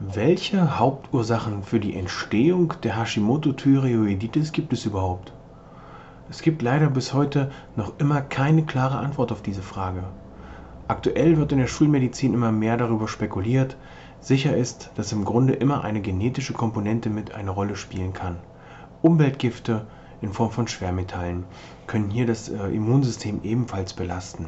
Welche Hauptursachen für die Entstehung der Hashimoto-Thyreoiditis gibt es überhaupt? Es gibt leider bis heute noch immer keine klare Antwort auf diese Frage. Aktuell wird in der Schulmedizin immer mehr darüber spekuliert. Sicher ist, dass im Grunde immer eine genetische Komponente mit eine Rolle spielen kann. Umweltgifte in Form von Schwermetallen können hier das äh, Immunsystem ebenfalls belasten.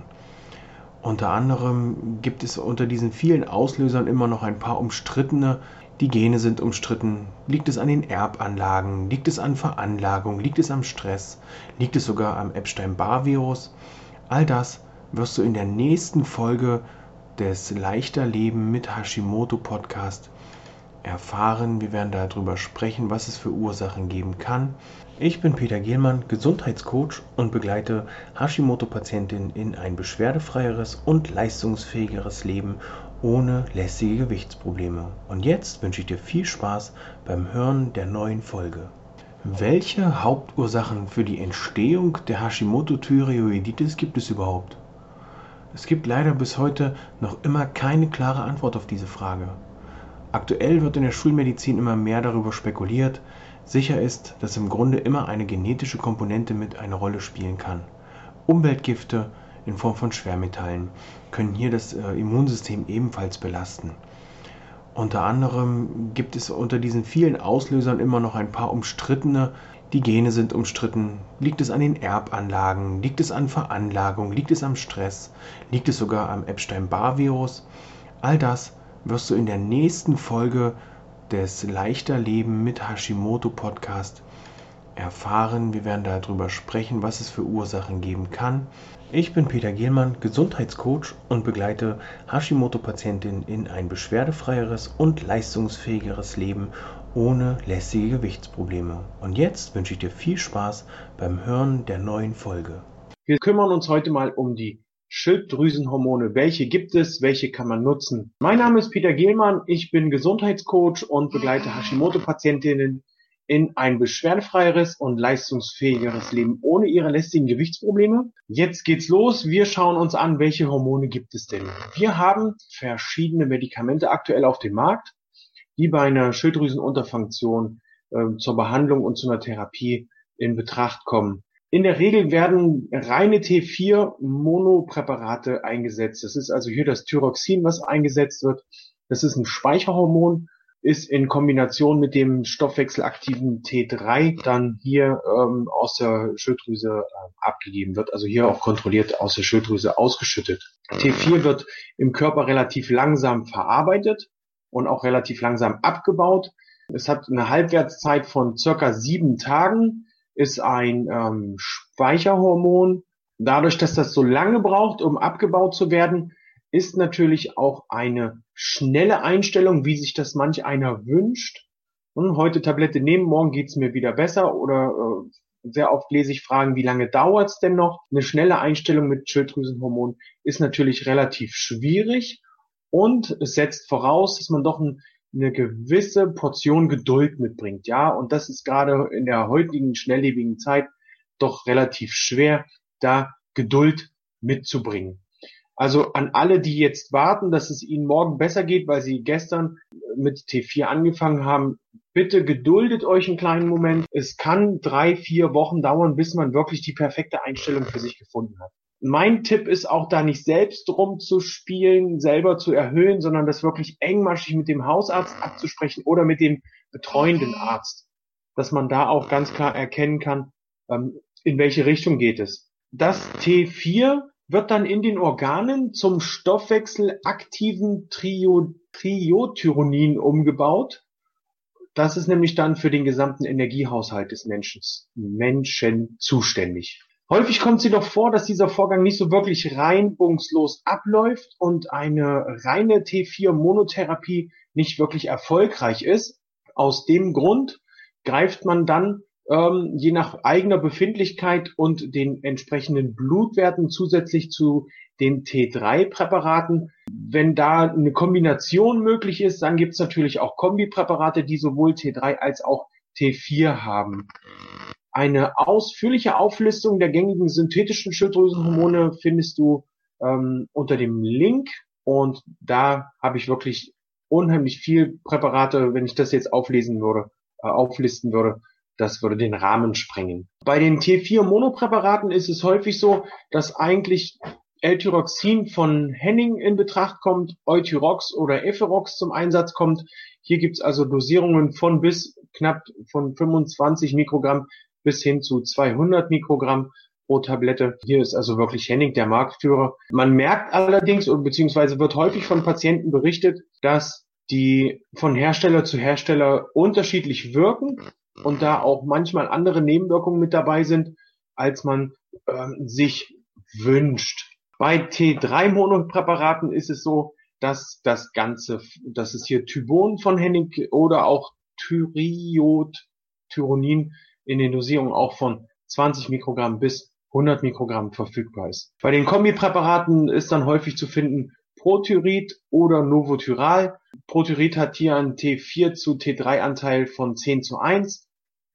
Unter anderem gibt es unter diesen vielen Auslösern immer noch ein paar umstrittene. Die Gene sind umstritten. Liegt es an den Erbanlagen? Liegt es an Veranlagung? Liegt es am Stress? Liegt es sogar am Epstein-Barr-Virus? All das wirst du in der nächsten Folge des Leichter Leben mit Hashimoto Podcast erfahren. Wir werden darüber sprechen, was es für Ursachen geben kann. Ich bin Peter Gehlmann, Gesundheitscoach und begleite Hashimoto-Patientinnen in ein beschwerdefreieres und leistungsfähigeres Leben ohne lästige Gewichtsprobleme. Und jetzt wünsche ich dir viel Spaß beim Hören der neuen Folge. Welche Hauptursachen für die Entstehung der Hashimoto-Thyreoiditis gibt es überhaupt? Es gibt leider bis heute noch immer keine klare Antwort auf diese Frage. Aktuell wird in der Schulmedizin immer mehr darüber spekuliert, Sicher ist, dass im Grunde immer eine genetische Komponente mit eine Rolle spielen kann. Umweltgifte in Form von Schwermetallen können hier das äh, Immunsystem ebenfalls belasten. Unter anderem gibt es unter diesen vielen Auslösern immer noch ein paar umstrittene. Die Gene sind umstritten. Liegt es an den Erbanlagen? Liegt es an Veranlagung? Liegt es am Stress? Liegt es sogar am Epstein-Barr-Virus? All das wirst du in der nächsten Folge des Leichter Leben mit Hashimoto Podcast erfahren. Wir werden darüber sprechen, was es für Ursachen geben kann. Ich bin Peter Gehlmann, Gesundheitscoach und begleite Hashimoto-Patientinnen in ein beschwerdefreieres und leistungsfähigeres Leben ohne lästige Gewichtsprobleme. Und jetzt wünsche ich dir viel Spaß beim Hören der neuen Folge. Wir kümmern uns heute mal um die Schilddrüsenhormone. Welche gibt es? Welche kann man nutzen? Mein Name ist Peter Gehlmann. Ich bin Gesundheitscoach und begleite Hashimoto-Patientinnen in ein beschwerdefreieres und leistungsfähigeres Leben ohne ihre lästigen Gewichtsprobleme. Jetzt geht's los. Wir schauen uns an, welche Hormone gibt es denn? Wir haben verschiedene Medikamente aktuell auf dem Markt, die bei einer Schilddrüsenunterfunktion äh, zur Behandlung und zu einer Therapie in Betracht kommen. In der Regel werden reine T4-Monopräparate eingesetzt. Das ist also hier das Thyroxin, was eingesetzt wird. Das ist ein Speicherhormon, ist in Kombination mit dem stoffwechselaktiven T3 dann hier ähm, aus der Schilddrüse äh, abgegeben wird, also hier auch kontrolliert aus der Schilddrüse ausgeschüttet. T4 wird im Körper relativ langsam verarbeitet und auch relativ langsam abgebaut. Es hat eine Halbwertszeit von circa sieben Tagen ist ein ähm, Speicherhormon. Dadurch, dass das so lange braucht, um abgebaut zu werden, ist natürlich auch eine schnelle Einstellung, wie sich das manch einer wünscht. Und heute Tablette nehmen, morgen geht's mir wieder besser oder äh, sehr oft lese ich Fragen, wie lange dauert's denn noch? Eine schnelle Einstellung mit Schilddrüsenhormon ist natürlich relativ schwierig und es setzt voraus, dass man doch ein eine gewisse Portion Geduld mitbringt, ja. Und das ist gerade in der heutigen schnelllebigen Zeit doch relativ schwer, da Geduld mitzubringen. Also an alle, die jetzt warten, dass es ihnen morgen besser geht, weil sie gestern mit T4 angefangen haben, bitte geduldet euch einen kleinen Moment. Es kann drei, vier Wochen dauern, bis man wirklich die perfekte Einstellung für sich gefunden hat mein Tipp ist auch da nicht selbst rumzuspielen, selber zu erhöhen, sondern das wirklich engmaschig mit dem Hausarzt abzusprechen oder mit dem betreuenden Arzt, dass man da auch ganz klar erkennen kann, ähm, in welche Richtung geht es. Das T4 wird dann in den Organen zum stoffwechselaktiven Trio, Triotyronin umgebaut. Das ist nämlich dann für den gesamten Energiehaushalt des Menschen, Menschen zuständig. Häufig kommt es jedoch vor, dass dieser Vorgang nicht so wirklich reibungslos abläuft und eine reine T4-Monotherapie nicht wirklich erfolgreich ist. Aus dem Grund greift man dann ähm, je nach eigener Befindlichkeit und den entsprechenden Blutwerten zusätzlich zu den T3-Präparaten. Wenn da eine Kombination möglich ist, dann gibt es natürlich auch Kombipräparate, die sowohl T3 als auch T4 haben. Eine ausführliche Auflistung der gängigen synthetischen Schilddrüsenhormone findest du ähm, unter dem Link und da habe ich wirklich unheimlich viel Präparate, wenn ich das jetzt auflesen würde, äh, auflisten würde, das würde den Rahmen sprengen. Bei den T4-Monopräparaten ist es häufig so, dass eigentlich L-Tyroxin von Henning in Betracht kommt, Euthyrox oder Eferox zum Einsatz kommt. Hier gibt es also Dosierungen von bis knapp von 25 Mikrogramm bis hin zu 200 Mikrogramm pro Tablette. Hier ist also wirklich Henning der Marktführer. Man merkt allerdings und beziehungsweise wird häufig von Patienten berichtet, dass die von Hersteller zu Hersteller unterschiedlich wirken und da auch manchmal andere Nebenwirkungen mit dabei sind, als man ähm, sich wünscht. Bei T3-Monopräparaten ist es so, dass das Ganze, dass es hier Thybon von Henning oder auch Thyriot, Tyronin in den Dosierungen auch von 20 Mikrogramm bis 100 Mikrogramm verfügbar ist. Bei den Kombipräparaten ist dann häufig zu finden Protyrid oder Novotyral. Protyrid hat hier einen T4 zu T3 Anteil von 10 zu 1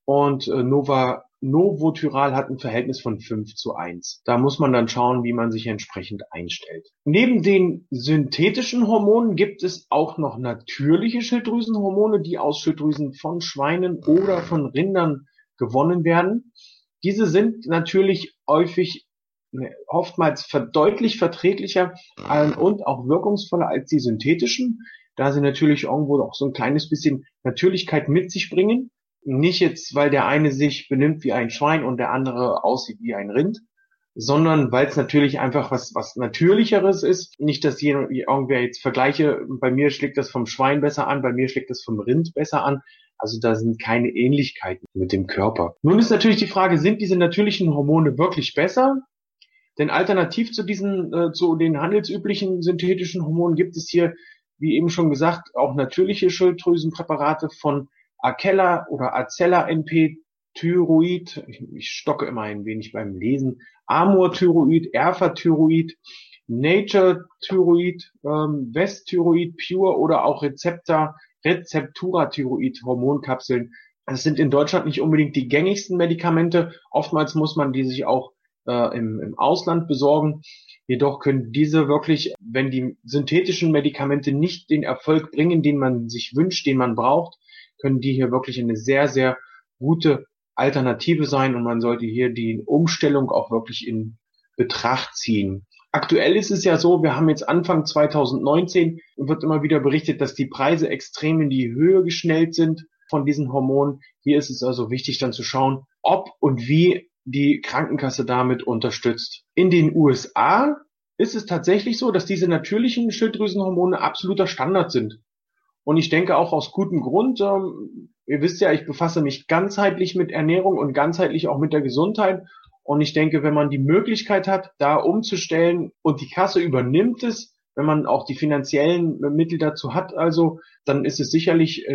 und äh, Nova Novotyral hat ein Verhältnis von 5 zu 1. Da muss man dann schauen, wie man sich entsprechend einstellt. Neben den synthetischen Hormonen gibt es auch noch natürliche Schilddrüsenhormone, die aus Schilddrüsen von Schweinen oder von Rindern gewonnen werden. Diese sind natürlich häufig ne, oftmals deutlich verträglicher und auch wirkungsvoller als die synthetischen, da sie natürlich irgendwo auch so ein kleines bisschen Natürlichkeit mit sich bringen nicht jetzt, weil der eine sich benimmt wie ein Schwein und der andere aussieht wie ein Rind, sondern weil es natürlich einfach was, was Natürlicheres ist. Nicht, dass hier irgendwer jetzt vergleiche, bei mir schlägt das vom Schwein besser an, bei mir schlägt das vom Rind besser an. Also da sind keine Ähnlichkeiten mit dem Körper. Nun ist natürlich die Frage, sind diese natürlichen Hormone wirklich besser? Denn alternativ zu diesen, äh, zu den handelsüblichen synthetischen Hormonen gibt es hier, wie eben schon gesagt, auch natürliche Schilddrüsenpräparate von Acella oder Acella NP Thyroid, ich, ich stocke immer ein wenig beim Lesen, Amor Thyroid, Erfa Thyroid, Nature Thyroid, ähm, West Thyroid Pure oder auch Rezeptor, Rezeptura Thyroid Hormonkapseln. Das sind in Deutschland nicht unbedingt die gängigsten Medikamente. Oftmals muss man die sich auch äh, im, im Ausland besorgen. Jedoch können diese wirklich, wenn die synthetischen Medikamente nicht den Erfolg bringen, den man sich wünscht, den man braucht, können die hier wirklich eine sehr, sehr gute Alternative sein und man sollte hier die Umstellung auch wirklich in Betracht ziehen. Aktuell ist es ja so, wir haben jetzt Anfang 2019 und wird immer wieder berichtet, dass die Preise extrem in die Höhe geschnellt sind von diesen Hormonen. Hier ist es also wichtig dann zu schauen, ob und wie die Krankenkasse damit unterstützt. In den USA ist es tatsächlich so, dass diese natürlichen Schilddrüsenhormone absoluter Standard sind. Und ich denke auch aus gutem Grund, ähm, ihr wisst ja, ich befasse mich ganzheitlich mit Ernährung und ganzheitlich auch mit der Gesundheit. Und ich denke, wenn man die Möglichkeit hat, da umzustellen und die Kasse übernimmt es, wenn man auch die finanziellen Mittel dazu hat, also, dann ist es sicherlich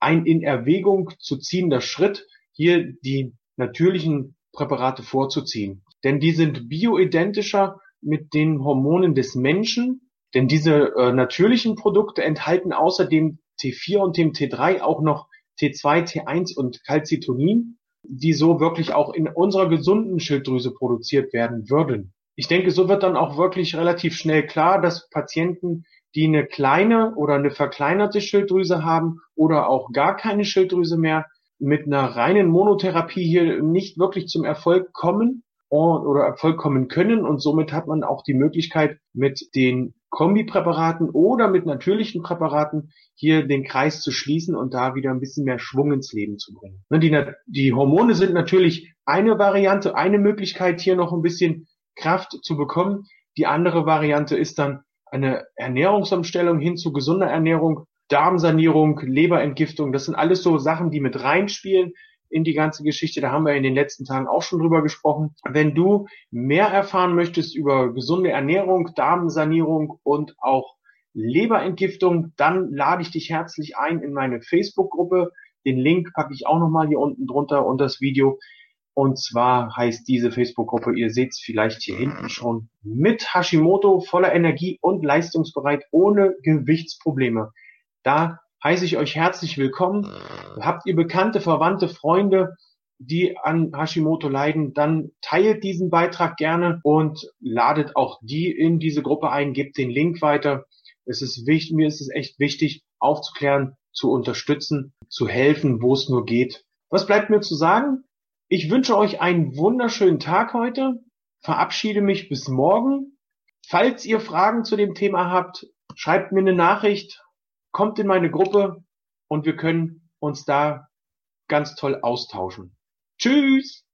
ein in Erwägung zu ziehender Schritt, hier die natürlichen Präparate vorzuziehen. Denn die sind bioidentischer mit den Hormonen des Menschen denn diese äh, natürlichen Produkte enthalten außerdem T4 und dem T3 auch noch T2, T1 und Calcitonin, die so wirklich auch in unserer gesunden Schilddrüse produziert werden würden. Ich denke, so wird dann auch wirklich relativ schnell klar, dass Patienten, die eine kleine oder eine verkleinerte Schilddrüse haben oder auch gar keine Schilddrüse mehr, mit einer reinen Monotherapie hier nicht wirklich zum Erfolg kommen oder Erfolg kommen können. Und somit hat man auch die Möglichkeit, mit den Kombipräparaten oder mit natürlichen Präparaten hier den Kreis zu schließen und da wieder ein bisschen mehr Schwung ins Leben zu bringen. Ne, die, die Hormone sind natürlich eine Variante, eine Möglichkeit, hier noch ein bisschen Kraft zu bekommen. Die andere Variante ist dann eine Ernährungsumstellung hin zu gesunder Ernährung, Darmsanierung, Leberentgiftung. Das sind alles so Sachen, die mit reinspielen in die ganze Geschichte. Da haben wir in den letzten Tagen auch schon drüber gesprochen. Wenn du mehr erfahren möchtest über gesunde Ernährung, Darmsanierung und auch Leberentgiftung, dann lade ich dich herzlich ein in meine Facebook-Gruppe. Den Link packe ich auch nochmal hier unten drunter und das Video. Und zwar heißt diese Facebook-Gruppe, ihr seht es vielleicht hier hinten schon, mit Hashimoto voller Energie und leistungsbereit ohne Gewichtsprobleme. Da heiße ich euch herzlich willkommen. Äh. Habt ihr bekannte, verwandte, Freunde, die an Hashimoto leiden, dann teilt diesen Beitrag gerne und ladet auch die in diese Gruppe ein, gebt den Link weiter. Es ist wichtig, mir ist es echt wichtig, aufzuklären, zu unterstützen, zu helfen, wo es nur geht. Was bleibt mir zu sagen? Ich wünsche euch einen wunderschönen Tag heute, verabschiede mich bis morgen. Falls ihr Fragen zu dem Thema habt, schreibt mir eine Nachricht kommt in meine Gruppe und wir können uns da ganz toll austauschen. Tschüss!